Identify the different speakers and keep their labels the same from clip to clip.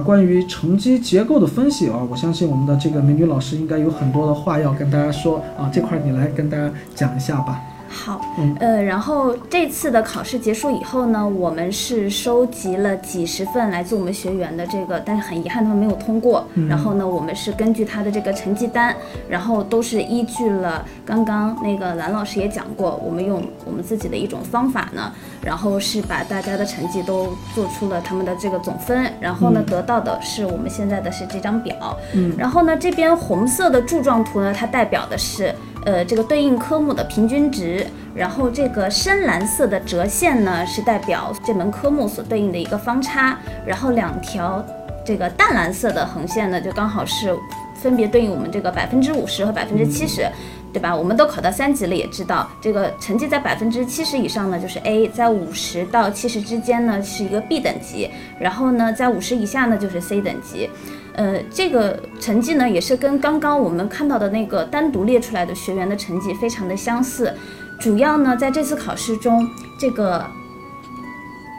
Speaker 1: 关于乘积结构的分析啊，我相信我们的这个美女老师应该有很多的话要跟大家说啊，这块你来跟大家讲一下吧。
Speaker 2: 好
Speaker 1: 嗯，
Speaker 2: 呃，然后这次的考试结束以后呢，我们是收集了几十份来自我们学员的这个，但是很遗憾他们没有通过。
Speaker 1: 嗯
Speaker 2: 然后呢，我们是根据他的这个成绩单，然后都是依据了刚刚那个蓝老师也讲过，我们用我们自己的一种方法呢，然后是把大家的成绩都做出了他们的这个总分，然后呢，得到的是我们现在的是这张表。
Speaker 1: 嗯
Speaker 2: 然后呢，这边红色的柱状图呢，它代表的是呃这个对应科目的平均值，然后这个深蓝色的折线呢是代表这门科目所对应的一个方差，然后两条这个淡蓝色的横线呢就刚好是分别对应我们这个百分之五十和百分之七十。对吧？我们都考到三级了，也知道这个成绩在百分之七十以上呢，就是 A；在五十到七十之间呢，是一个 B 等级；然后呢，在五十以下呢，就是 C 等级。呃，这个成绩呢，也是跟刚刚我们看到的那个单独列出来的学员的成绩非常的相似。主要呢，在这次考试中，这个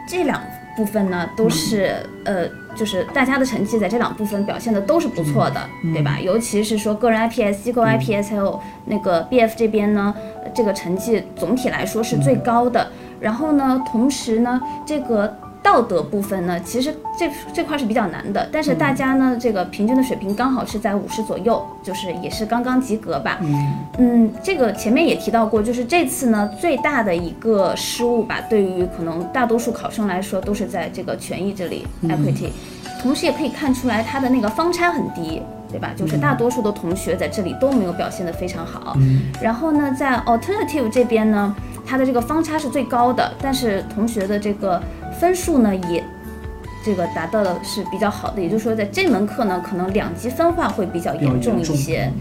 Speaker 2: 这两部分呢，都是呃，就是大家的成绩在这两部分表现的都是不错的，对吧？尤其是说个人 IPS、机构 IPS 还有那个 BF 这边呢，呃这个成绩总体来说是最高的。然后呢，同时呢，这个道德部分呢，其实这这块是比较难的，但是大家呢，这个平均的水平刚好是在五十左右，就是也是刚刚及格吧。
Speaker 1: 嗯
Speaker 2: 嗯，这个前面也提到过，就是这次呢最大的一个失误吧，对于可能大多数考生来说，都是在这个权益这里、equity，同时也可以看出来它的那个方差很低，对吧？就是大多数的同学在这里都没有表现得非常好。
Speaker 1: 嗯
Speaker 2: 然后呢，在 alternative 这边呢，它的这个方差是最高的，但是同学的这个分数呢也。这个达到的是比较好的，也就是说，在这门课呢，可能两极分化会比较
Speaker 1: 严重
Speaker 2: 一些。